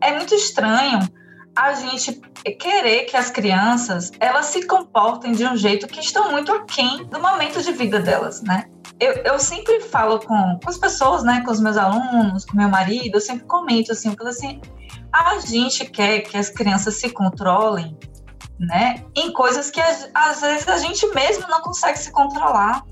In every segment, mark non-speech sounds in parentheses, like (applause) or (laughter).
é muito estranho a gente querer que as crianças elas se comportem de um jeito que estão muito aquém do momento de vida delas, né? Eu, eu sempre falo com, com as pessoas, né, com os meus alunos, com meu marido, eu sempre comento assim, falo assim, a gente quer que as crianças se controlem, né, em coisas que às vezes a gente mesmo não consegue se controlar.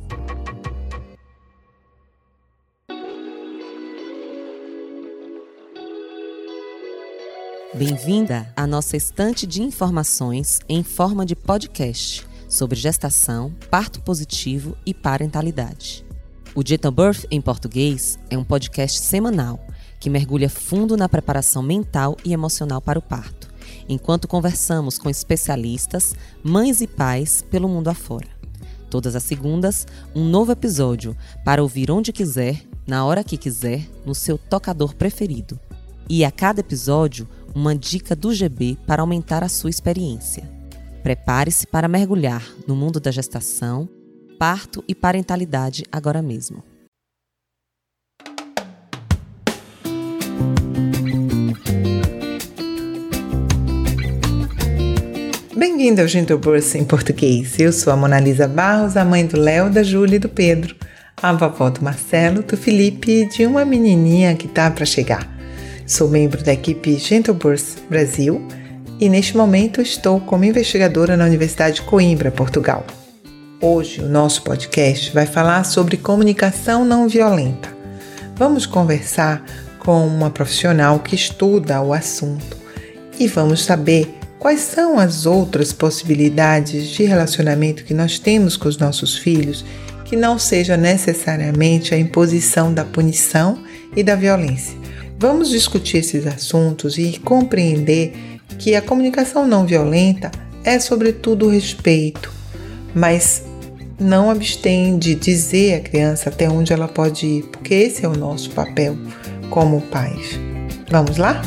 Bem-vinda à nossa estante de informações em forma de podcast sobre gestação, parto positivo e parentalidade. O Gentle Birth em português é um podcast semanal que mergulha fundo na preparação mental e emocional para o parto, enquanto conversamos com especialistas, mães e pais pelo mundo afora. Todas as segundas, um novo episódio para ouvir onde quiser, na hora que quiser, no seu tocador preferido. E a cada episódio, uma dica do GB para aumentar a sua experiência. Prepare-se para mergulhar no mundo da gestação, parto e parentalidade agora mesmo. Bem-vindo ao Gentle Birth em português. Eu sou a Monalisa Barros, a mãe do Léo, da Júlia e do Pedro, a vovó do Marcelo, do Felipe e de uma menininha que tá para chegar. Sou membro da equipe Gentlebirth Brasil e neste momento estou como investigadora na Universidade de Coimbra, Portugal. Hoje o nosso podcast vai falar sobre comunicação não violenta. Vamos conversar com uma profissional que estuda o assunto e vamos saber quais são as outras possibilidades de relacionamento que nós temos com os nossos filhos que não seja necessariamente a imposição da punição e da violência Vamos discutir esses assuntos e compreender que a comunicação não violenta é, sobretudo, respeito, mas não abstém de dizer à criança até onde ela pode ir, porque esse é o nosso papel como pais. Vamos lá?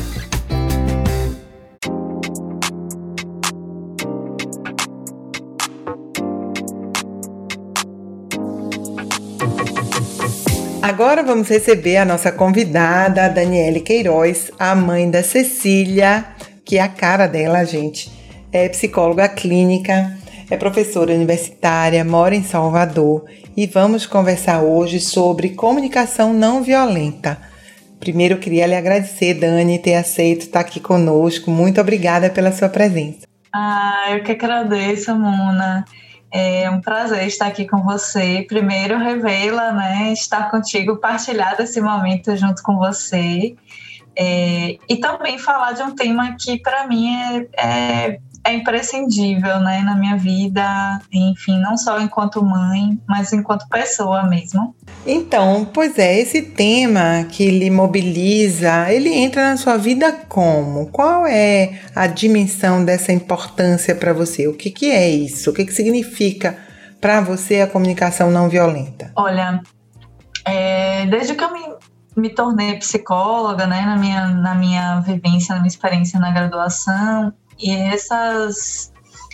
Agora vamos receber a nossa convidada, a Daniele Queiroz, a mãe da Cecília, que é a cara dela, gente. É psicóloga clínica, é professora universitária, mora em Salvador e vamos conversar hoje sobre comunicação não violenta. Primeiro, eu queria lhe agradecer, Dani, ter aceito estar aqui conosco. Muito obrigada pela sua presença. Ah, eu que agradeço, Mona. É um prazer estar aqui com você. Primeiro, revela, né, estar contigo, partilhar desse momento junto com você. É, e também falar de um tema que, para mim, é, é é imprescindível, né, na minha vida, enfim, não só enquanto mãe, mas enquanto pessoa mesmo. Então, pois é, esse tema que lhe mobiliza, ele entra na sua vida como? Qual é a dimensão dessa importância para você? O que, que é isso? O que, que significa para você a comunicação não violenta? Olha, é, desde que eu me, me tornei psicóloga, né, na minha, na minha vivência, na minha experiência na graduação, e essas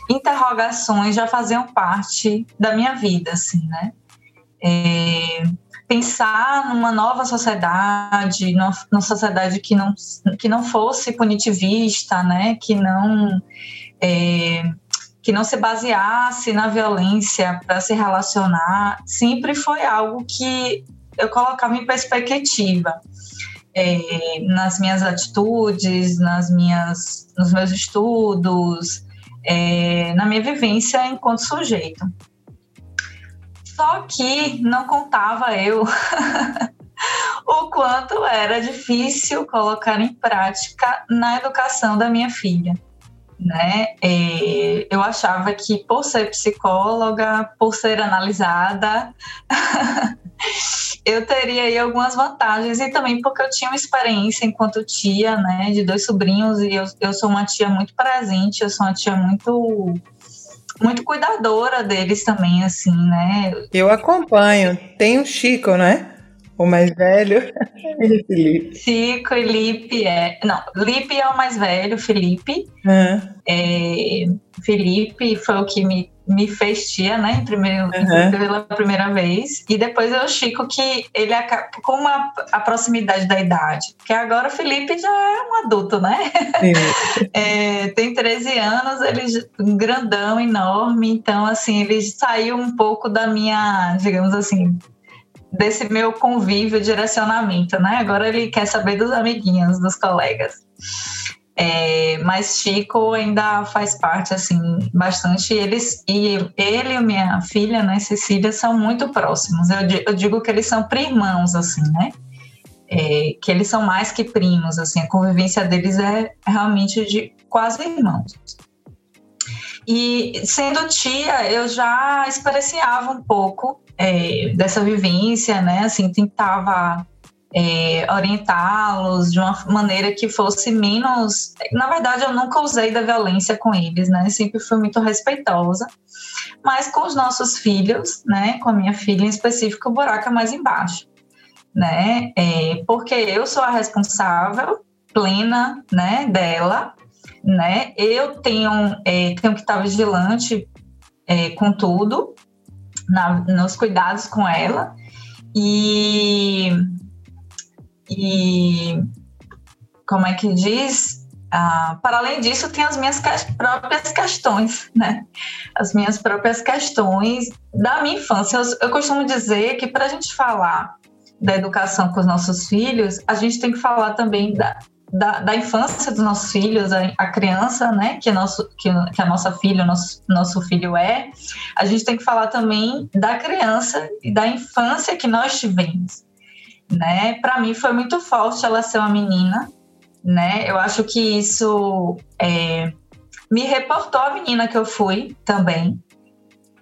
interrogações já faziam parte da minha vida, assim, né? É, pensar numa nova sociedade, numa sociedade que não, que não fosse punitivista, né? Que não é, que não se baseasse na violência para se relacionar, sempre foi algo que eu colocava em perspectiva é, nas minhas atitudes, nas minhas, nos meus estudos, é, na minha vivência enquanto sujeito. Só que não contava eu (laughs) o quanto era difícil colocar em prática na educação da minha filha. Né? É, eu achava que por ser psicóloga, por ser analisada, (laughs) eu teria aí algumas vantagens e também porque eu tinha uma experiência enquanto tia, né, de dois sobrinhos e eu, eu sou uma tia muito presente, eu sou uma tia muito muito cuidadora deles também, assim, né? Eu acompanho. Tem o Chico, né? O mais velho (laughs) e Felipe. Chico e Lipe é. Não, Lipe é o mais velho, Felipe. Uhum. É, Felipe foi o que me me fez tia, né, em primeiro, uhum. pela primeira vez, e depois é o Chico que ele com uma, a proximidade da idade, porque agora o Felipe já é um adulto, né? (laughs) é, tem 13 anos, ele um grandão, enorme, então assim, ele saiu um pouco da minha, digamos assim, desse meu convívio, direcionamento, né? Agora ele quer saber dos amiguinhos, dos colegas. É, mas Chico ainda faz parte, assim, bastante. Eles, e ele e minha filha, né, Cecília, são muito próximos. Eu, eu digo que eles são primãos, assim, né? É, que eles são mais que primos, assim, a convivência deles é realmente de quase irmãos. E sendo tia, eu já experienciava um pouco é, dessa vivência, né? Assim, tentava é, orientá-los de uma maneira que fosse menos. Na verdade, eu nunca usei da violência com eles, né? Sempre fui muito respeitosa. Mas com os nossos filhos, né? Com a minha filha em específico, o buraco é mais embaixo, né? É, porque eu sou a responsável plena, né? Dela, né? Eu tenho, é, tenho que estar vigilante é, com tudo, na, nos cuidados com ela. E e como é que diz? Ah, para além disso, tem as minhas que próprias questões, né? As minhas próprias questões da minha infância. Eu, eu costumo dizer que para a gente falar da educação com os nossos filhos, a gente tem que falar também da, da, da infância dos nossos filhos, a, a, criança, né, que, é nosso, que, que a nossa filha, nosso, nosso filho é, a gente tem que falar também da criança e da infância que nós tivemos né? Para mim foi muito forte ela ser uma menina, né? Eu acho que isso é, me reportou a menina que eu fui também.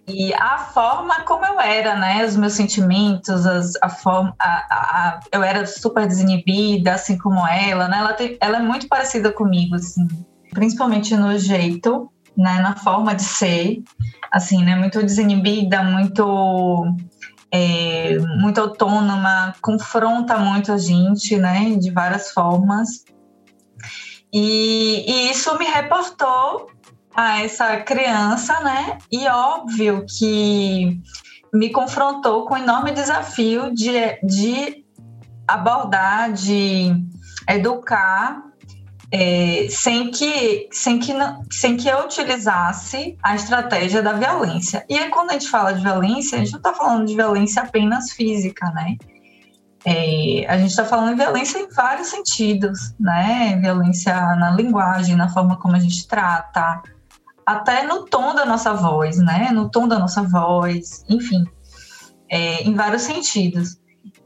E a forma como eu era, né? Os meus sentimentos, as, a forma. A, a, eu era super desinibida, assim como ela, né? Ela, tem, ela é muito parecida comigo, assim. Principalmente no jeito, né? Na forma de ser, assim, né? Muito desinibida, muito é, muito autônoma, confronta muito a gente, né, de várias formas. E, e, isso me reportou a essa criança, né, e óbvio que me confrontou com o enorme desafio de, de abordar, de educar é, sem, que, sem, que, sem que eu utilizasse a estratégia da violência. E aí, quando a gente fala de violência, a gente não está falando de violência apenas física, né? É, a gente está falando de violência em vários sentidos, né? Violência na linguagem, na forma como a gente trata, até no tom da nossa voz, né? No tom da nossa voz, enfim, é, em vários sentidos.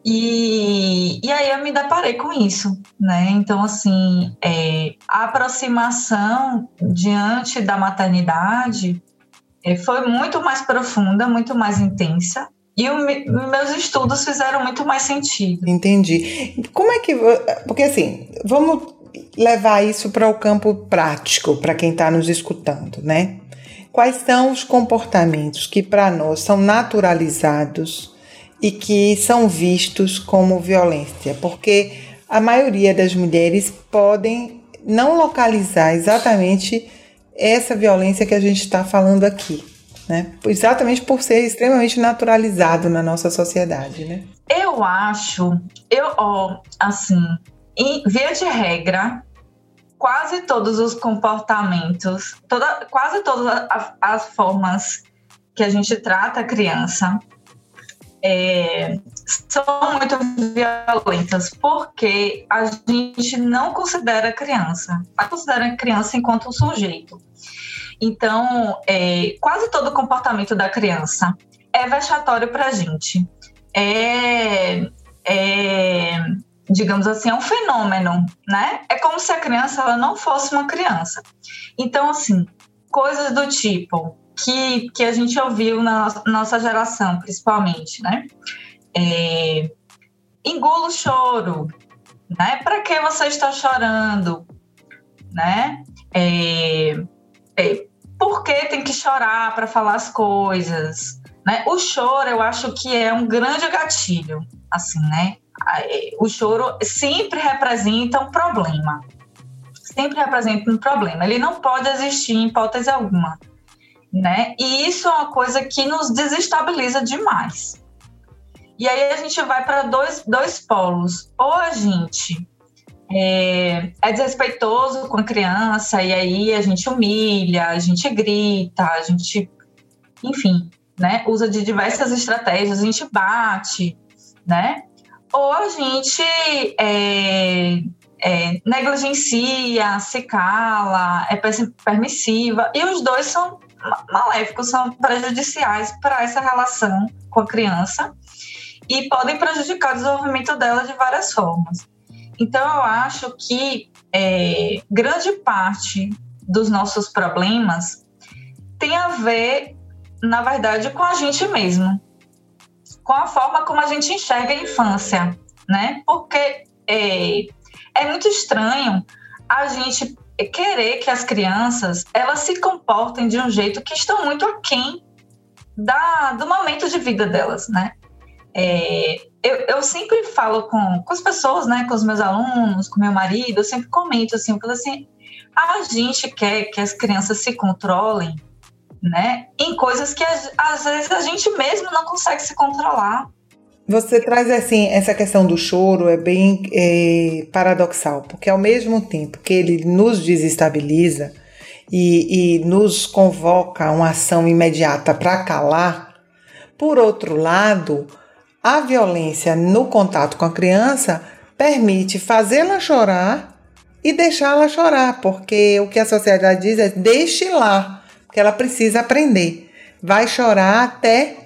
E, e aí eu me deparei com isso, né? Então, assim, é, a aproximação diante da maternidade é, foi muito mais profunda, muito mais intensa. E o, meus estudos fizeram muito mais sentido. Entendi. Como é que. Porque, assim, vamos levar isso para o campo prático, para quem está nos escutando, né? Quais são os comportamentos que para nós são naturalizados e que são vistos como violência, porque a maioria das mulheres podem não localizar exatamente essa violência que a gente está falando aqui, né? Exatamente por ser extremamente naturalizado na nossa sociedade, né? Eu acho, eu, ó, assim, em via de regra, quase todos os comportamentos, toda, quase todas as, as formas que a gente trata a criança é, são muito violentas porque a gente não considera criança, a considera criança enquanto sujeito. Então, é, quase todo comportamento da criança é vexatório para a gente. É, é, digamos assim, é um fenômeno, né? É como se a criança ela não fosse uma criança. Então, assim, coisas do tipo que, que a gente ouviu na nossa geração, principalmente, né? É, engula o choro, né? Para que você está chorando, né? É, é, por que tem que chorar para falar as coisas? Né? O choro, eu acho que é um grande gatilho, assim, né? É, o choro sempre representa um problema. Sempre representa um problema. Ele não pode existir em hipótese alguma. Né? E isso é uma coisa que nos desestabiliza demais. E aí a gente vai para dois, dois polos. Ou a gente é, é, desrespeitoso com a criança, e aí a gente humilha, a gente grita, a gente, enfim, né, usa de diversas estratégias, a gente bate, né? Ou a gente é, é, negligencia, se cala, é permissiva, e os dois são maléficos, são prejudiciais para essa relação com a criança e podem prejudicar o desenvolvimento dela de várias formas. Então, eu acho que é, grande parte dos nossos problemas tem a ver, na verdade, com a gente mesmo, com a forma como a gente enxerga a infância, né? Porque é, é muito estranho a gente querer que as crianças elas se comportem de um jeito que estão muito aquém da, do momento de vida delas, né? É, eu, eu, sempre falo com, com as pessoas, né, com os meus alunos, com meu marido, eu sempre comento assim, eu falo assim, a gente quer que as crianças se controlem, né, em coisas que às vezes a gente mesmo não consegue se controlar. Você traz assim essa questão do choro é bem é, paradoxal, porque ao mesmo tempo que ele nos desestabiliza e, e nos convoca a uma ação imediata para calar, por outro lado, a violência no contato com a criança permite fazê-la chorar e deixá-la chorar, porque o que a sociedade diz é deixe lá, porque ela precisa aprender. Vai chorar até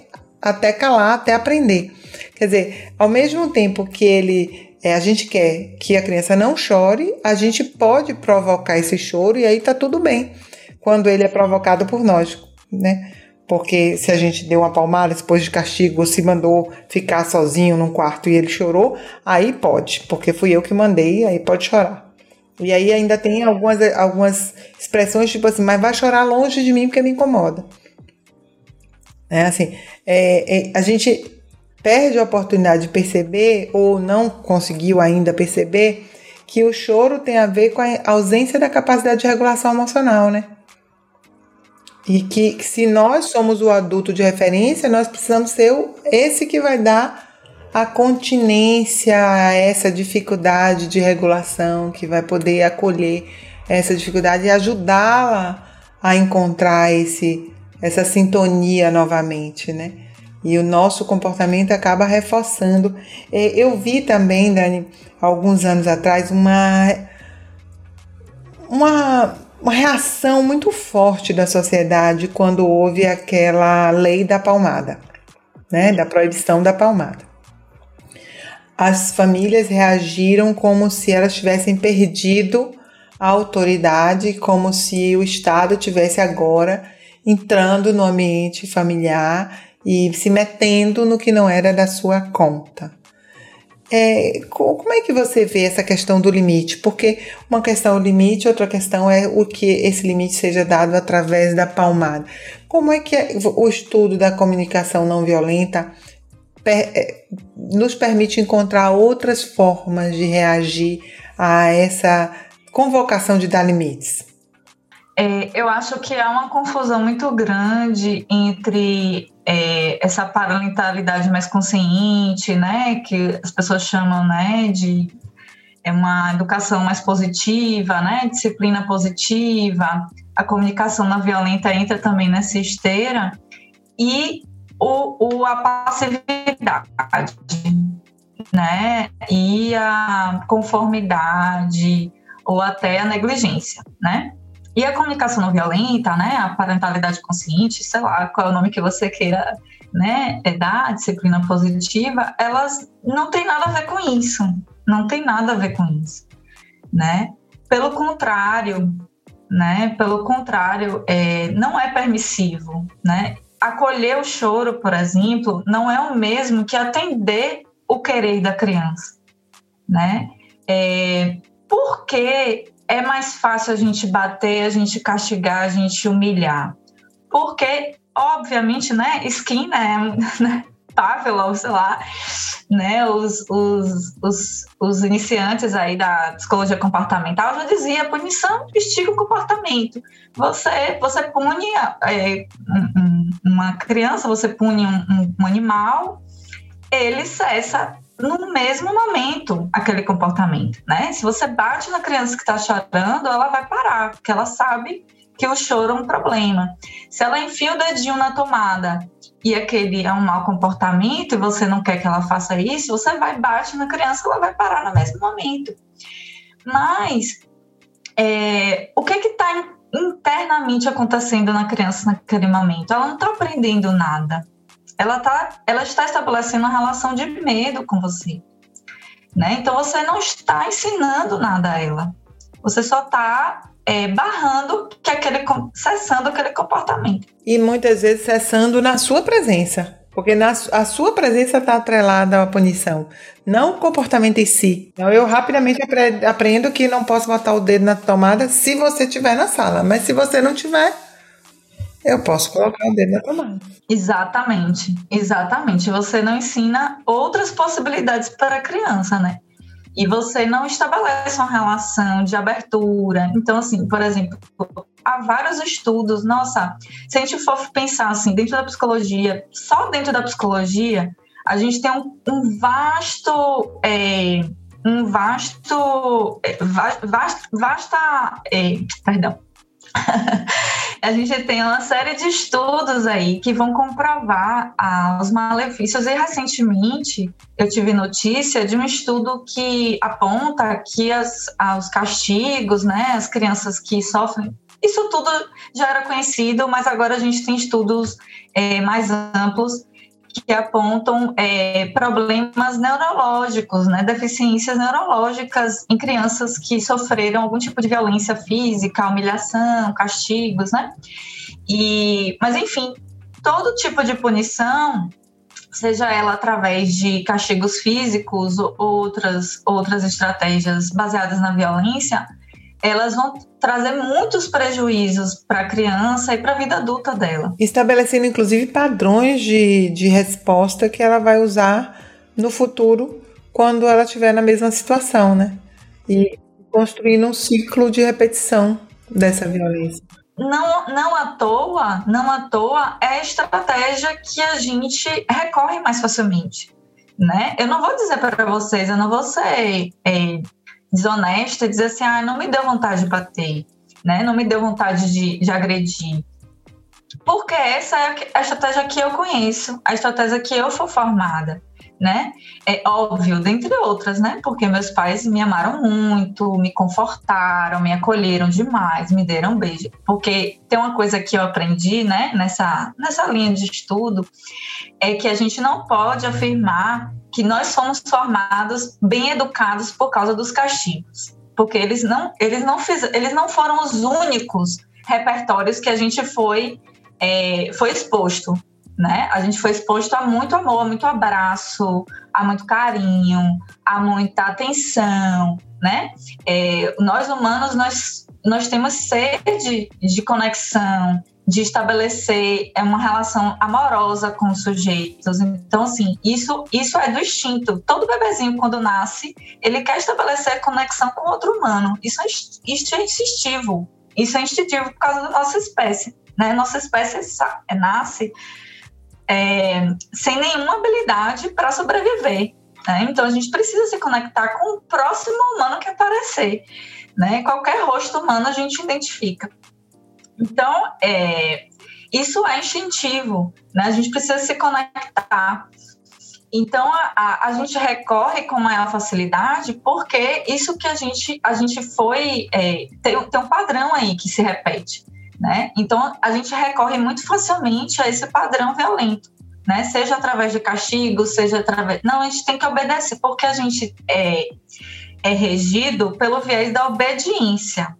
até calar, até aprender. Quer dizer, ao mesmo tempo que ele é, a gente quer que a criança não chore, a gente pode provocar esse choro e aí tá tudo bem quando ele é provocado por nós, né? porque se a gente deu uma palmada depois de castigo se mandou ficar sozinho num quarto e ele chorou, aí pode, porque fui eu que mandei, aí pode chorar. E aí ainda tem algumas, algumas expressões tipo assim, mas vai chorar longe de mim porque me incomoda. É assim, é, é, a gente perde a oportunidade de perceber ou não conseguiu ainda perceber que o choro tem a ver com a ausência da capacidade de regulação emocional, né? E que, se nós somos o adulto de referência, nós precisamos ser esse que vai dar a continência a essa dificuldade de regulação, que vai poder acolher essa dificuldade e ajudá-la a encontrar esse, essa sintonia novamente, né? E o nosso comportamento acaba reforçando. Eu vi também, Dani, alguns anos atrás, uma, uma uma reação muito forte da sociedade quando houve aquela lei da palmada, né, da proibição da palmada. As famílias reagiram como se elas tivessem perdido a autoridade, como se o Estado tivesse agora entrando no ambiente familiar e se metendo no que não era da sua conta. É, como é que você vê essa questão do limite? Porque uma questão é o limite, outra questão é o que esse limite seja dado através da palmada. Como é que é, o estudo da comunicação não violenta é, nos permite encontrar outras formas de reagir a essa convocação de dar limites? É, eu acho que há uma confusão muito grande entre é, essa parentalidade mais consciente, né, que as pessoas chamam, né, de é uma educação mais positiva, né, disciplina positiva, a comunicação não violenta entra também nessa esteira e o, o a passividade, né, e a conformidade ou até a negligência, né? E a comunicação não violenta, né, a parentalidade consciente, sei lá, qual é o nome que você queira, né, é dar, disciplina positiva, elas não tem nada a ver com isso. Não tem nada a ver com isso, né? Pelo contrário, né? Pelo contrário, é, não é permissivo, né? Acolher o choro, por exemplo, não é o mesmo que atender o querer da criança, né? É, porque é mais fácil a gente bater, a gente castigar, a gente humilhar. Porque, obviamente, né, Skinner, né, (laughs) Pavlov, sei lá, né, os, os, os, os, iniciantes aí da psicologia comportamental já dizia punição estiga o comportamento. Você, você pune é, uma criança, você pune um, um animal, ele cessa no mesmo momento aquele comportamento, né? Se você bate na criança que está chorando, ela vai parar, porque ela sabe que o choro é um problema. Se ela enfia o dedinho na tomada e aquele é um mau comportamento e você não quer que ela faça isso, você vai bate na criança, ela vai parar no mesmo momento. Mas é, o que que está internamente acontecendo na criança naquele momento? Ela não está aprendendo nada. Ela, tá, ela está estabelecendo uma relação de medo com você. Né? Então você não está ensinando nada a ela. Você só está é, barrando que aquele, cessando aquele comportamento. E muitas vezes cessando na sua presença. Porque na, a sua presença está atrelada à punição, não o comportamento em si. Então eu rapidamente apre, aprendo que não posso botar o dedo na tomada se você estiver na sala, mas se você não tiver, eu posso colocar o dedo na tomada. Exatamente, exatamente. Você não ensina outras possibilidades para a criança, né? e você não estabelece uma relação de abertura. Então, assim, por exemplo, há vários estudos, nossa, se a gente for pensar assim, dentro da psicologia, só dentro da psicologia, a gente tem um, um vasto. É, um vasto, é, vasta, vasta é, perdão, (laughs) a gente tem uma série de estudos aí que vão comprovar ah, os malefícios. E recentemente eu tive notícia de um estudo que aponta que as, ah, os castigos, né, as crianças que sofrem, isso tudo já era conhecido, mas agora a gente tem estudos é, mais amplos que apontam é, problemas neurológicos, né, deficiências neurológicas em crianças que sofreram algum tipo de violência física, humilhação, castigos, né? E, mas enfim, todo tipo de punição, seja ela através de castigos físicos ou outras outras estratégias baseadas na violência, elas vão trazer muitos prejuízos para a criança e para a vida adulta dela. Estabelecendo, inclusive, padrões de, de resposta que ela vai usar no futuro quando ela estiver na mesma situação, né? E construindo um ciclo de repetição dessa violência. Não, não à toa, não à toa é a estratégia que a gente recorre mais facilmente, né? Eu não vou dizer para vocês, eu não vou ser é, desonesta dizer assim, ah, não me deu vontade de bater, né? Não me deu vontade de, de agredir. Porque essa é a estratégia que eu conheço, a estratégia que eu fui formada, né? É óbvio, dentre outras, né? Porque meus pais me amaram muito, me confortaram, me acolheram demais, me deram um beijo. Porque tem uma coisa que eu aprendi, né, nessa, nessa linha de estudo, é que a gente não pode afirmar que nós fomos formados bem educados por causa dos castigos, porque eles não eles não fiz, eles não foram os únicos repertórios que a gente foi é, foi exposto, né? A gente foi exposto a muito amor, a muito abraço, a muito carinho, a muita atenção, né? É, nós humanos nós nós temos sede de conexão, de estabelecer é uma relação amorosa com os sujeitos. Então, assim, isso, isso é do instinto. Todo bebezinho, quando nasce, ele quer estabelecer conexão com outro humano. Isso é, isso é instintivo. Isso é instintivo por causa da nossa espécie. Né? Nossa espécie é, nasce é, sem nenhuma habilidade para sobreviver. Né? Então, a gente precisa se conectar com o próximo humano que aparecer. Né? Qualquer rosto humano a gente identifica. Então, é, isso é instintivo, né? A gente precisa se conectar. Então, a, a, a, gente recorre com maior facilidade porque isso que a gente, a gente foi. É, tem, tem um padrão aí que se repete. Né? Então, a gente recorre muito facilmente a esse padrão violento. Né? Seja através de castigo, seja através. Não, a gente tem que obedecer, porque a gente é, é regido pelo viés da obediência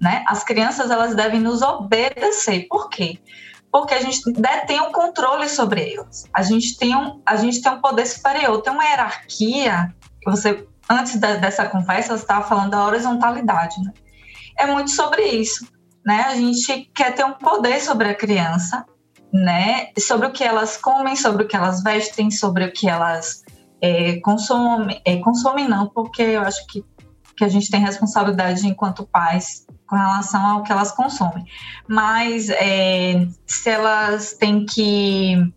né? As crianças elas devem nos obedecer. Por quê? Porque a gente detém o um controle sobre elas. A gente tem um, a gente tem um poder superior, tem uma hierarquia. Você antes da, dessa conversa você estava falando da horizontalidade, né? É muito sobre isso, né? A gente quer ter um poder sobre a criança, né? Sobre o que elas comem, sobre o que elas vestem, sobre o que elas é, consome, é, consome não, porque eu acho que, que a gente tem responsabilidade enquanto pais com relação ao que elas consomem. Mas é, se elas têm que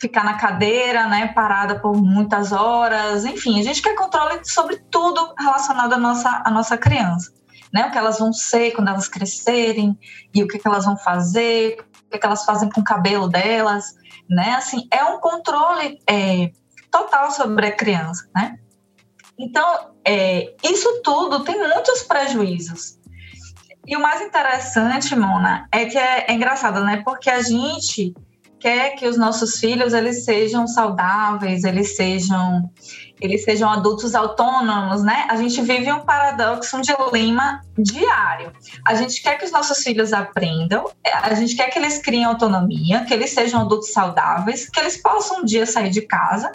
ficar na cadeira, né, parada por muitas horas, enfim, a gente quer controle sobre tudo relacionado à nossa, à nossa criança, né, o que elas vão ser quando elas crescerem e o que, que elas vão fazer, o que, que elas fazem com o cabelo delas, né, assim, é um controle é, total sobre a criança, né. Então, é, isso tudo tem muitos prejuízos. E o mais interessante, Mona, é que é, é engraçado, né, porque a gente quer que os nossos filhos eles sejam saudáveis, eles sejam eles sejam adultos autônomos, né? A gente vive um paradoxo, um dilema diário. A gente quer que os nossos filhos aprendam, a gente quer que eles criem autonomia, que eles sejam adultos saudáveis, que eles possam um dia sair de casa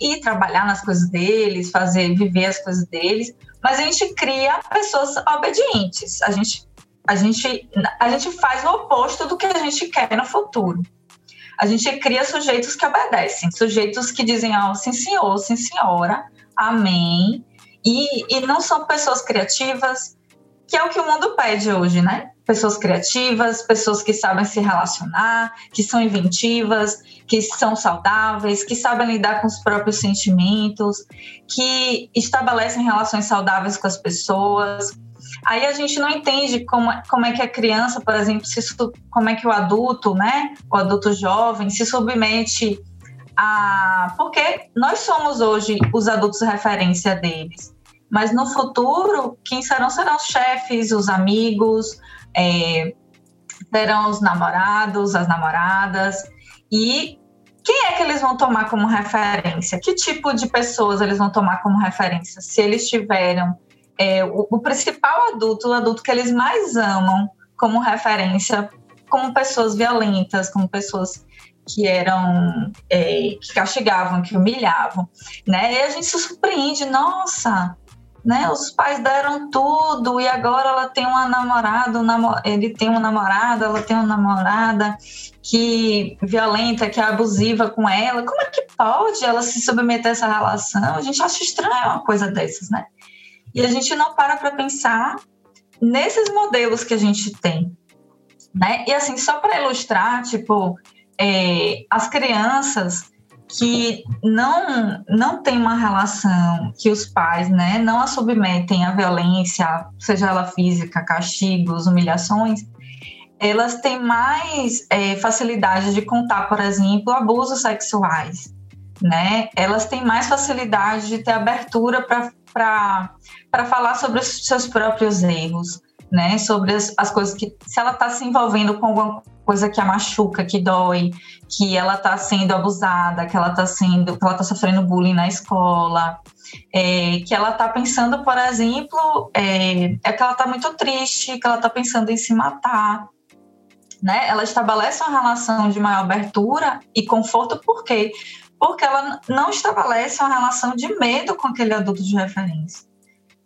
e trabalhar nas coisas deles, fazer viver as coisas deles, mas a gente cria pessoas obedientes. A gente a gente a gente faz o oposto do que a gente quer no futuro a gente cria sujeitos que obedecem, sujeitos que dizem, ó, oh, sim senhor, sim senhora, amém. E, e não são pessoas criativas, que é o que o mundo pede hoje, né? Pessoas criativas, pessoas que sabem se relacionar, que são inventivas, que são saudáveis, que sabem lidar com os próprios sentimentos, que estabelecem relações saudáveis com as pessoas. Aí a gente não entende como, como é que a criança, por exemplo, se, como é que o adulto, né, o adulto jovem, se submete a. Porque nós somos hoje os adultos referência deles. Mas no futuro, quem serão serão os chefes, os amigos, é, terão os namorados, as namoradas. E quem é que eles vão tomar como referência? Que tipo de pessoas eles vão tomar como referência? Se eles tiveram é, o, o, principal adulto, o adulto que eles mais amam como referência, como pessoas violentas, como pessoas que eram é, que castigavam, que humilhavam, né? E a gente se surpreende, nossa, né? Os pais deram tudo e agora ela tem uma namorada, ele tem uma namorada, ela tem uma namorada que violenta, que é abusiva com ela. Como é que pode ela se submeter a essa relação? A gente acha estranho uma coisa dessas, né? E a gente não para para pensar nesses modelos que a gente tem, né? E assim, só para ilustrar, tipo, é, as crianças que não não têm uma relação que os pais, né, não a submetem à violência, seja ela física, castigos, humilhações, elas têm mais é, facilidade de contar, por exemplo, abusos sexuais, né? Elas têm mais facilidade de ter abertura para para falar sobre os seus próprios erros, né? Sobre as, as coisas que. Se ela está se envolvendo com alguma coisa que a machuca, que dói, que ela está sendo abusada, que ela está sendo, que ela está sofrendo bullying na escola, é, que ela está pensando, por exemplo, é, é que ela está muito triste, que ela está pensando em se matar. Né? Ela estabelece uma relação de maior abertura e conforto, por quê? Porque ela não estabelece uma relação de medo com aquele adulto de referência.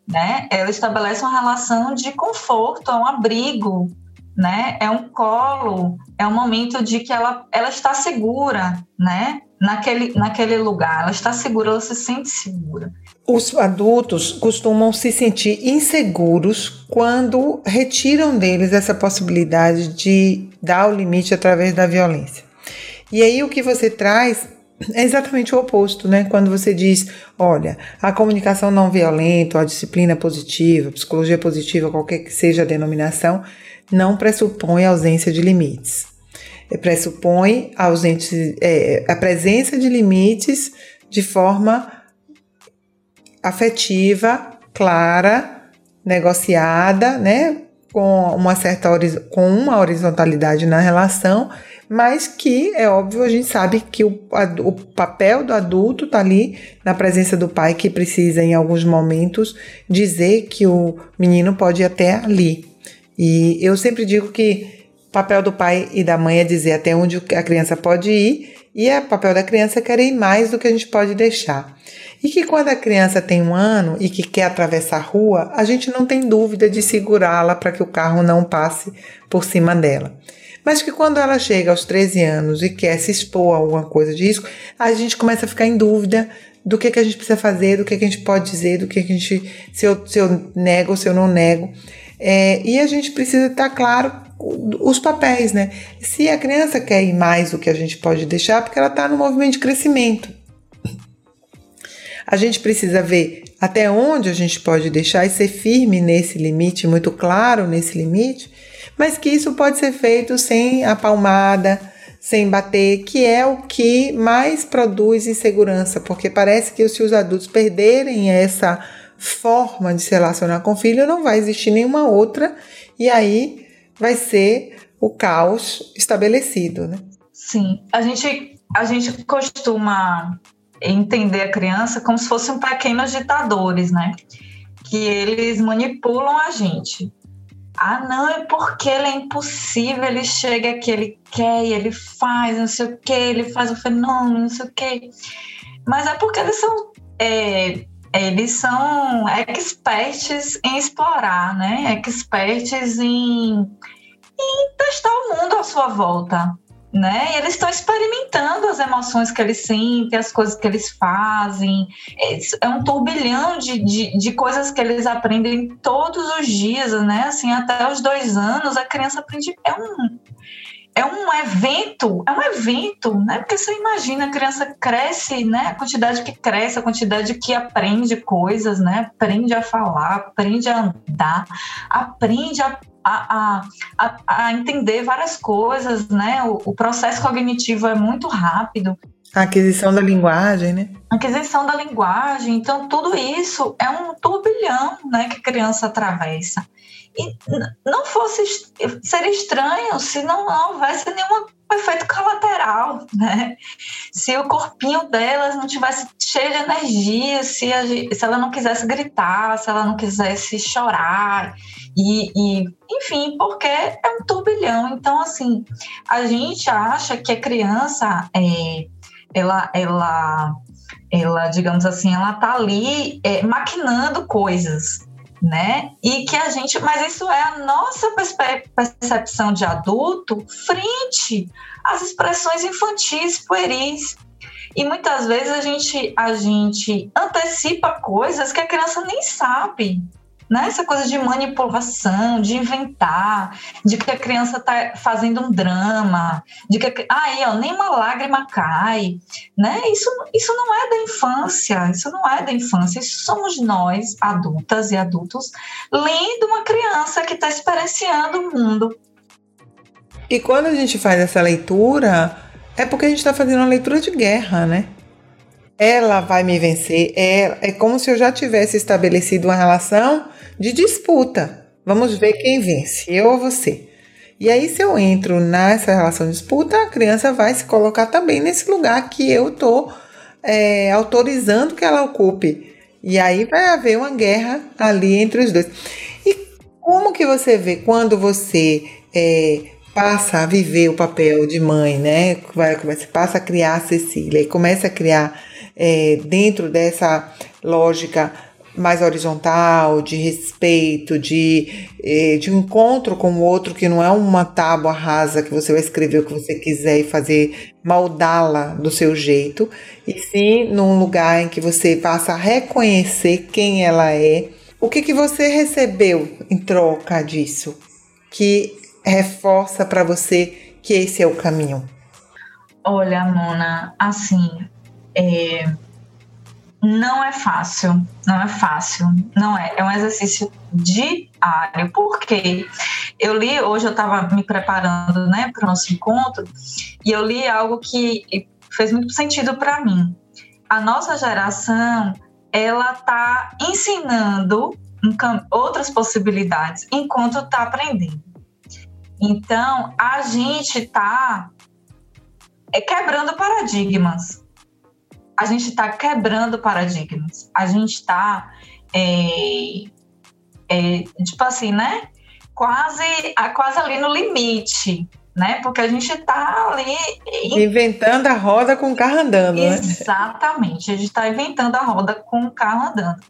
Né? Ela estabelece uma relação de conforto, é um abrigo, né? É um colo, é um momento de que ela, ela está segura, né? Naquele, naquele lugar, ela está segura, ela se sente segura. Os adultos costumam se sentir inseguros quando retiram deles essa possibilidade de dar o limite através da violência. E aí o que você traz é exatamente o oposto, né? Quando você diz, olha, a comunicação não violenta, a disciplina positiva, a psicologia positiva, qualquer que seja a denominação, não pressupõe a ausência de limites. É, pressupõe a, ausente, é, a presença de limites de forma afetiva, clara, negociada, né? Com uma certa com uma horizontalidade na relação mas que é óbvio, a gente sabe que o, a, o papel do adulto está ali na presença do pai, que precisa, em alguns momentos, dizer que o menino pode ir até ali. E eu sempre digo que o papel do pai e da mãe é dizer até onde a criança pode ir, e é papel da criança querer ir mais do que a gente pode deixar. E que quando a criança tem um ano e que quer atravessar a rua, a gente não tem dúvida de segurá-la para que o carro não passe por cima dela mas que quando ela chega aos 13 anos e quer se expor a alguma coisa de risco, a gente começa a ficar em dúvida do que, que a gente precisa fazer, do que, que a gente pode dizer, do que, que a gente. se eu, se eu nego se eu não nego. É, e a gente precisa estar claro os papéis, né? Se a criança quer ir mais do que a gente pode deixar, porque ela está no movimento de crescimento. A gente precisa ver até onde a gente pode deixar e ser firme nesse limite, muito claro nesse limite, mas que isso pode ser feito sem a palmada, sem bater, que é o que mais produz insegurança, porque parece que se os adultos perderem essa forma de se relacionar com o filho, não vai existir nenhuma outra, e aí vai ser o caos estabelecido, né? Sim, a gente, a gente costuma entender a criança como se fossem pequenos ditadores, né? Que eles manipulam a gente. Ah, não, é porque ele é impossível, ele chega aqui, ele quer, ele faz, não sei o que, ele faz o fenômeno, não sei o que. Mas é porque eles são. É, eles são experts em explorar, né? Experts em, em testar o mundo à sua volta né? E eles estão experimentando as emoções que eles sentem, as coisas que eles fazem. É um turbilhão de, de, de, coisas que eles aprendem todos os dias, né? Assim, até os dois anos, a criança aprende. É um, é um evento, é um evento, né? Porque você imagina, a criança cresce, né? A quantidade que cresce, a quantidade que aprende coisas, né? Aprende a falar, aprende a andar, aprende a a, a, a, entender várias coisas, né? O, o, processo cognitivo é muito rápido. A aquisição da linguagem, né? A aquisição da linguagem. Então, tudo isso é um turbilhão né, que a criança atravessa. E não fosse. Seria estranho se não houvesse nenhum efeito colateral, né? Se o corpinho delas não tivesse cheio de energia, se, a, se ela não quisesse gritar, se ela não quisesse chorar, e, e, enfim, porque é um turbilhão. Então, assim, a gente acha que a criança, é, ela, ela, ela, digamos assim, ela tá ali é, maquinando coisas, né? E que a gente, mas isso é a nossa percepção de adulto frente às expressões infantis, pueris. E muitas vezes a gente, a gente antecipa coisas que a criança nem sabe, né? Essa coisa de manipulação, de inventar, de que a criança está fazendo um drama, de que aí, ó, nem uma lágrima cai, né? Isso, isso não é da infância, isso não é da infância, isso somos nós, adultas e adultos, lendo uma criança que está experienciando o mundo. E quando a gente faz essa leitura, é porque a gente está fazendo uma leitura de guerra, né? Ela vai me vencer. É, é como se eu já tivesse estabelecido uma relação de disputa. Vamos ver quem vence, eu ou você. E aí, se eu entro nessa relação de disputa, a criança vai se colocar também nesse lugar que eu estou é, autorizando que ela ocupe. E aí vai haver uma guerra ali entre os dois. E como que você vê quando você é, passa a viver o papel de mãe, né? Você passa a criar a Cecília e começa a criar é, dentro dessa lógica mais horizontal, de respeito, de, eh, de encontro com o outro que não é uma tábua rasa que você vai escrever o que você quiser e fazer moldá-la do seu jeito, e sim num lugar em que você passa a reconhecer quem ela é. O que, que você recebeu em troca disso que reforça para você que esse é o caminho? Olha, Mona, assim, é, não é fácil, não é fácil, não é. É um exercício diário, porque eu li, hoje eu estava me preparando né, para o nosso encontro, e eu li algo que fez muito sentido para mim. A nossa geração, ela está ensinando outras possibilidades enquanto está aprendendo. Então, a gente está é, quebrando paradigmas a gente está quebrando paradigmas. A gente está, é, é, tipo assim, né? Quase, quase ali no limite, né? Porque a gente está ali. Inventando a roda com o carro andando, né? Exatamente. A gente está inventando a roda com o carro andando.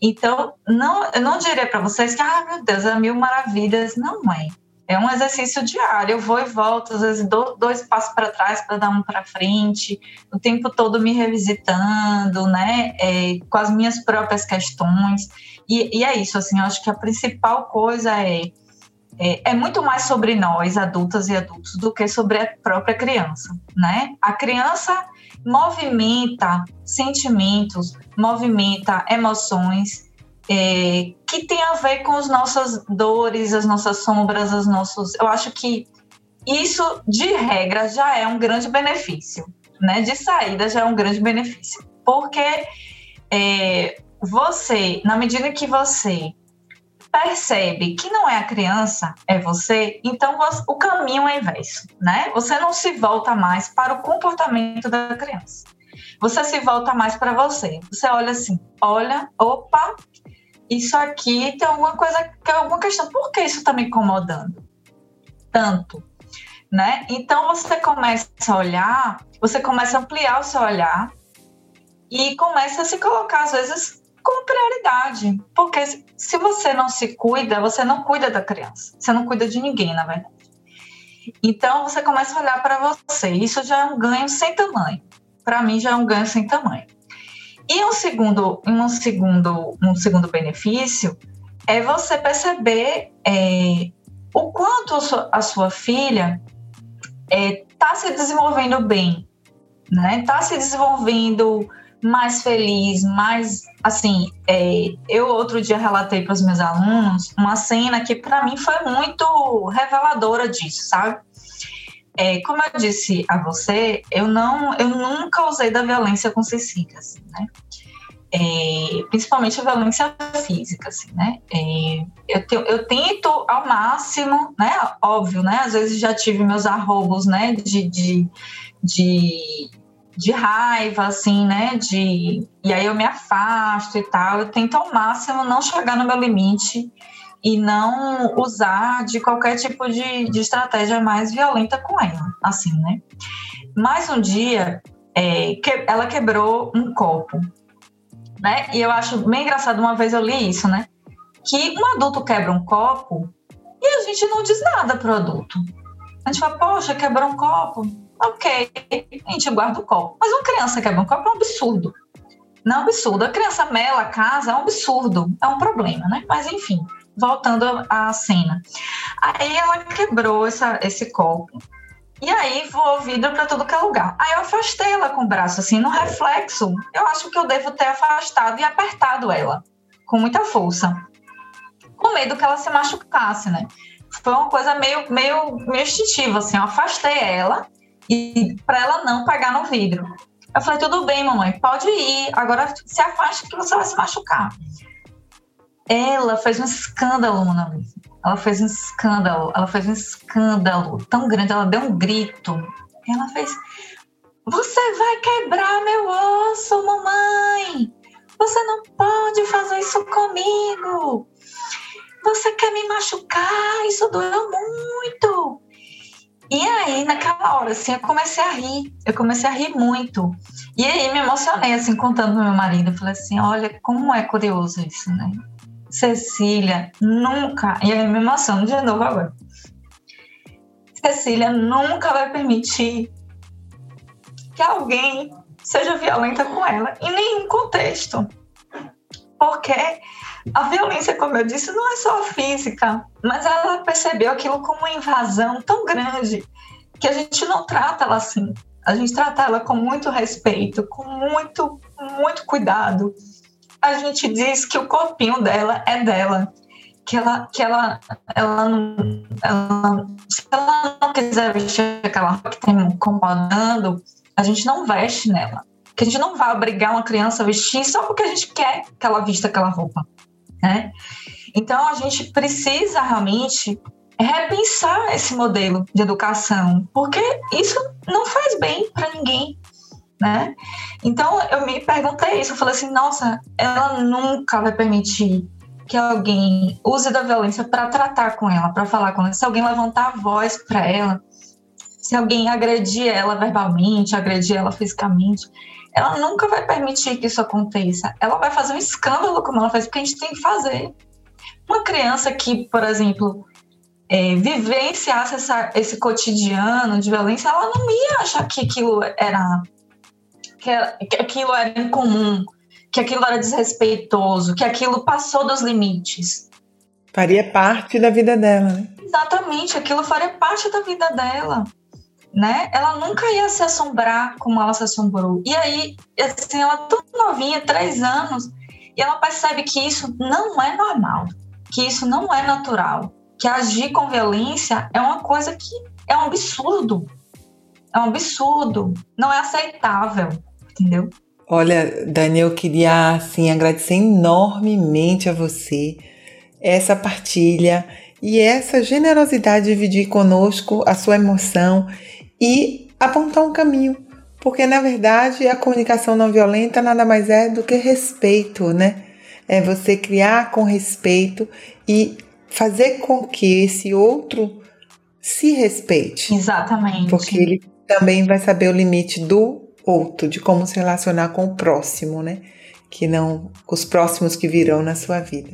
Então, não, eu não diria para vocês que, ah, meu Deus, é mil maravilhas. Não é. É um exercício diário. Eu vou e volto, às vezes dou dois passos para trás para dar um para frente, o tempo todo me revisitando, né? É, com as minhas próprias questões. E, e, é isso, assim, eu acho que a principal coisa é, é, é muito mais sobre nós, adultas e adultos, do que sobre a própria criança, né? A criança movimenta sentimentos, movimenta emoções, é, que tem a ver com as nossas dores, as nossas sombras, os nossos. Eu acho que isso, de regra, já é um grande benefício, né? De saída já é um grande benefício, porque é, você, na medida que você percebe que não é a criança, é você, então o caminho é inverso, né? Você não se volta mais para o comportamento da criança. Você se volta mais para você. Você olha assim, olha, opa, isso aqui tem alguma coisa, tem alguma questão. Por que isso está me incomodando tanto? Né? Então você começa a olhar, você começa a ampliar o seu olhar e começa a se colocar às vezes como prioridade, porque se você não se cuida, você não cuida da criança, você não cuida de ninguém, na verdade. Então você começa a olhar para você, isso já é um ganho sem tamanho. Para mim já é um ganho sem tamanho. E um segundo, um segundo, um segundo benefício é você perceber é, o quanto a sua, filha está é, tá se desenvolvendo bem, né? Está se desenvolvendo mais feliz, mais assim. É, eu outro dia relatei para os meus alunos uma cena que para mim foi muito reveladora disso, sabe? É, como eu disse a você, eu não, eu nunca usei da violência com assim, né? É, principalmente a violência física, assim, né? É, eu, te, eu, tento ao máximo, né? Óbvio, né? Às vezes já tive meus arrobos, né? De, de, de, de raiva, assim, né? De, e aí eu me afasto e tal. Eu tento ao máximo não chegar no meu limite e não usar de qualquer tipo de, de estratégia mais violenta com ela, assim, né? Mais um dia, é, que, ela quebrou um copo, né? E eu acho bem engraçado, uma vez eu li isso, né? Que um adulto quebra um copo e a gente não diz nada pro adulto. A gente fala, poxa, quebrou um copo. Ok, a gente guarda o copo. Mas uma criança quebra um copo é um absurdo. Não é um absurdo. A criança mela a casa é um absurdo. É um problema, né? Mas enfim voltando à cena. Aí ela quebrou essa, esse copo. E aí voou vidro para todo que é lugar. Aí eu afastei ela com o braço, assim, no reflexo. Eu acho que eu devo ter afastado e apertado ela com muita força. Com medo que ela se machucasse, né? Foi uma coisa meio, meio, meio instintiva, assim. Eu afastei ela e para ela não pegar no vidro. Eu falei, tudo bem, mamãe, pode ir. Agora se afaste que você vai se machucar. Ela fez um escândalo, Mona Lisa. Ela fez um escândalo, ela fez um escândalo tão grande, ela deu um grito. Ela fez: Você vai quebrar meu osso, mamãe! Você não pode fazer isso comigo! Você quer me machucar? Isso doeu muito! E aí, naquela hora, assim, eu comecei a rir. Eu comecei a rir muito. E aí, me emocionei, assim, contando pro meu marido. Eu falei assim: olha, como é curioso isso, né? Cecília nunca, e aí me emociono de novo agora. Cecília nunca vai permitir que alguém seja violenta com ela, em nenhum contexto. Porque a violência, como eu disse, não é só física, mas ela percebeu aquilo como uma invasão tão grande que a gente não trata ela assim. A gente trata ela com muito respeito, com muito, muito cuidado a gente diz que o corpinho dela é dela. Que ela, que ela, ela, não, ela, se ela não quiser vestir aquela roupa que está incomodando, a gente não veste nela. Que a gente não vai obrigar uma criança a vestir só porque a gente quer que ela vista aquela roupa, né? Então a gente precisa realmente repensar esse modelo de educação, porque isso não faz bem para ninguém né? Então eu me perguntei isso, eu falei assim, nossa, ela nunca vai permitir que alguém use da violência para tratar com ela, para falar com ela. Se alguém levantar a voz para ela, se alguém agredir ela verbalmente, agredir ela fisicamente, ela nunca vai permitir que isso aconteça. Ela vai fazer um escândalo como ela faz, porque a gente tem que fazer. Uma criança que, por exemplo, é, vivenciasse essa, esse cotidiano de violência, ela não ia achar que aquilo era que, que aquilo era incomum, que aquilo era desrespeitoso, que aquilo passou dos limites. Faria parte da vida dela, né? Exatamente, aquilo faria parte da vida dela. Né? Ela nunca ia se assombrar como ela se assombrou. E aí, assim, ela tão novinha, três anos, e ela percebe que isso não é normal, que isso não é natural, que agir com violência é uma coisa que é um absurdo. É um absurdo, não é aceitável, entendeu? Olha, Dani, eu queria assim agradecer enormemente a você essa partilha e essa generosidade de dividir conosco a sua emoção e apontar um caminho, porque na verdade a comunicação não violenta nada mais é do que respeito, né? É você criar com respeito e fazer com que esse outro se respeite. Exatamente. Porque ele também vai saber o limite do outro, de como se relacionar com o próximo, né? Que não com os próximos que virão na sua vida.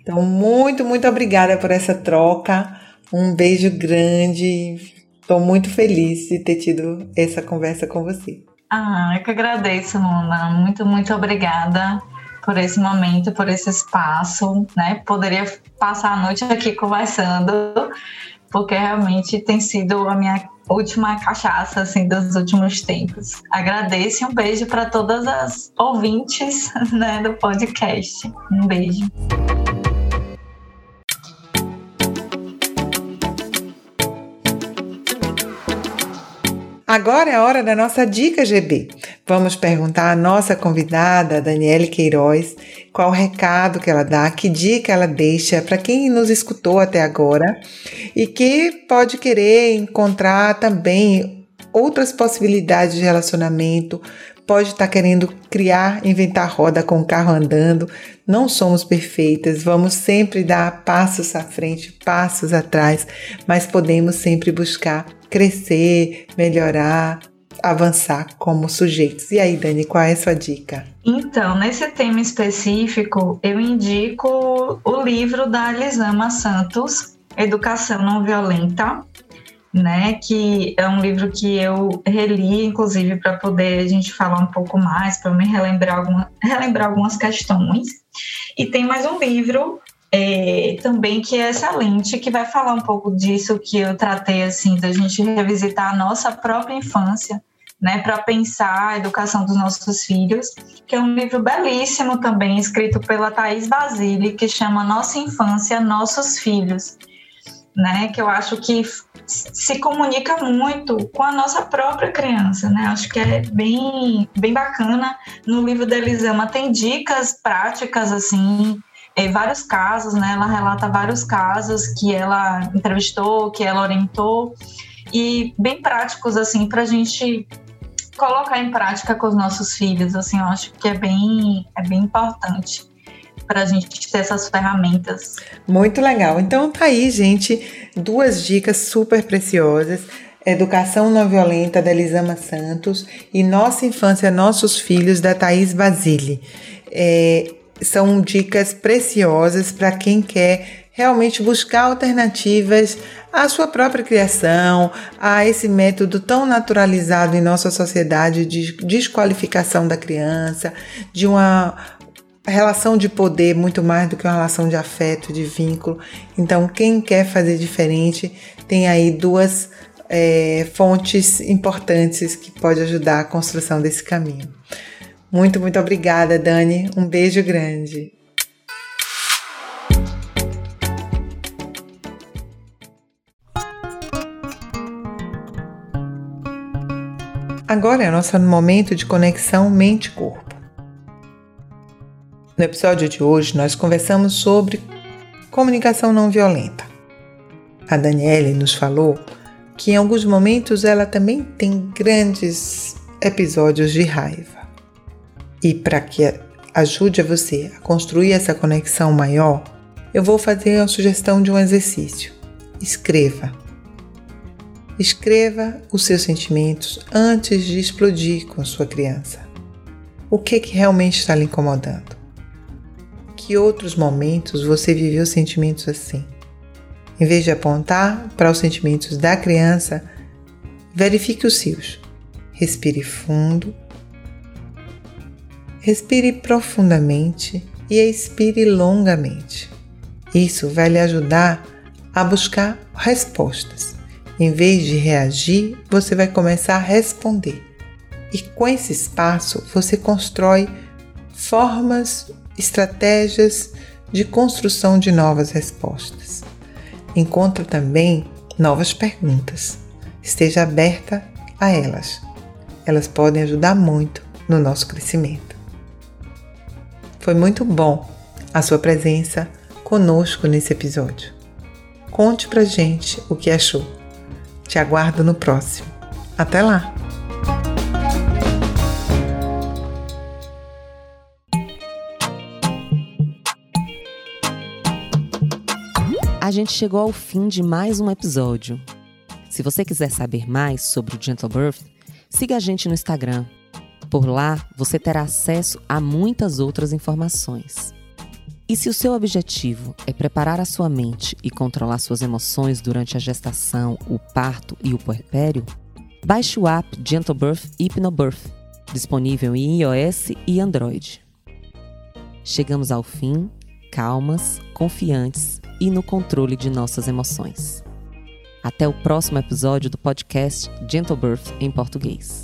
Então, muito, muito obrigada por essa troca. Um beijo grande. Estou muito feliz de ter tido essa conversa com você. Ah, eu que agradeço, Luna. Muito, muito obrigada por esse momento, por esse espaço, né? Poderia passar a noite aqui conversando, porque realmente tem sido a minha última cachaça assim dos últimos tempos. Agradeço e um beijo para todas as ouvintes (laughs) né, do podcast. Um beijo. Agora é a hora da nossa dica GB. Vamos perguntar à nossa convidada, Daniele Queiroz, qual o recado que ela dá, que dica ela deixa para quem nos escutou até agora e que pode querer encontrar também outras possibilidades de relacionamento, pode estar tá querendo criar, inventar roda com o carro andando. Não somos perfeitas, vamos sempre dar passos à frente, passos atrás, mas podemos sempre buscar crescer, melhorar, avançar como sujeitos. E aí, Dani, qual é a sua dica? Então, nesse tema específico, eu indico o livro da Elisama Santos, Educação Não Violenta, né? Que é um livro que eu reli, inclusive, para poder a gente falar um pouco mais, para me relembrar, alguma, relembrar algumas questões. E tem mais um livro é, também que é excelente, que vai falar um pouco disso que eu tratei, assim, da gente revisitar a nossa própria infância, né, para pensar a educação dos nossos filhos, que é um livro belíssimo também, escrito pela Thais Basile, que chama Nossa Infância, Nossos Filhos, né, que eu acho que se comunica muito com a nossa própria criança, né? Acho que é bem, bem bacana. No livro da Elisama tem dicas práticas, assim, é, vários casos, né? Ela relata vários casos que ela entrevistou, que ela orientou, e bem práticos, assim, para a gente colocar em prática com os nossos filhos, assim, eu acho que é bem, é bem importante para a gente ter essas ferramentas. Muito legal. Então tá aí, gente, duas dicas super preciosas. Educação Não Violenta, da Elisama Santos, e Nossa Infância, Nossos Filhos, da Thaís Basile. É, são dicas preciosas para quem quer realmente buscar alternativas à sua própria criação, a esse método tão naturalizado em nossa sociedade de desqualificação da criança, de uma relação de poder muito mais do que uma relação de afeto, de vínculo. Então, quem quer fazer diferente tem aí duas é, fontes importantes que pode ajudar a construção desse caminho. Muito, muito obrigada, Dani. Um beijo grande. Agora é o nosso momento de conexão mente-corpo. No episódio de hoje, nós conversamos sobre comunicação não violenta. A Daniele nos falou que em alguns momentos ela também tem grandes episódios de raiva. E para que ajude você a construir essa conexão maior, eu vou fazer a sugestão de um exercício. Escreva. Escreva os seus sentimentos antes de explodir com sua criança. O que, que realmente está lhe incomodando? Que outros momentos você viveu sentimentos assim? Em vez de apontar para os sentimentos da criança, verifique os seus. Respire fundo, respire profundamente e expire longamente. Isso vai lhe ajudar a buscar respostas. Em vez de reagir, você vai começar a responder. E com esse espaço, você constrói formas, estratégias de construção de novas respostas. Encontra também novas perguntas. Esteja aberta a elas. Elas podem ajudar muito no nosso crescimento. Foi muito bom a sua presença conosco nesse episódio. Conte pra gente o que achou. Te aguardo no próximo. Até lá! A gente chegou ao fim de mais um episódio. Se você quiser saber mais sobre o Gentle Birth, siga a gente no Instagram. Por lá, você terá acesso a muitas outras informações. E se o seu objetivo é preparar a sua mente e controlar suas emoções durante a gestação, o parto e o puerpério, baixe o app Gentle Birth Hypnobirth, disponível em iOS e Android. Chegamos ao fim, calmas, confiantes e no controle de nossas emoções. Até o próximo episódio do podcast Gentle Birth em português.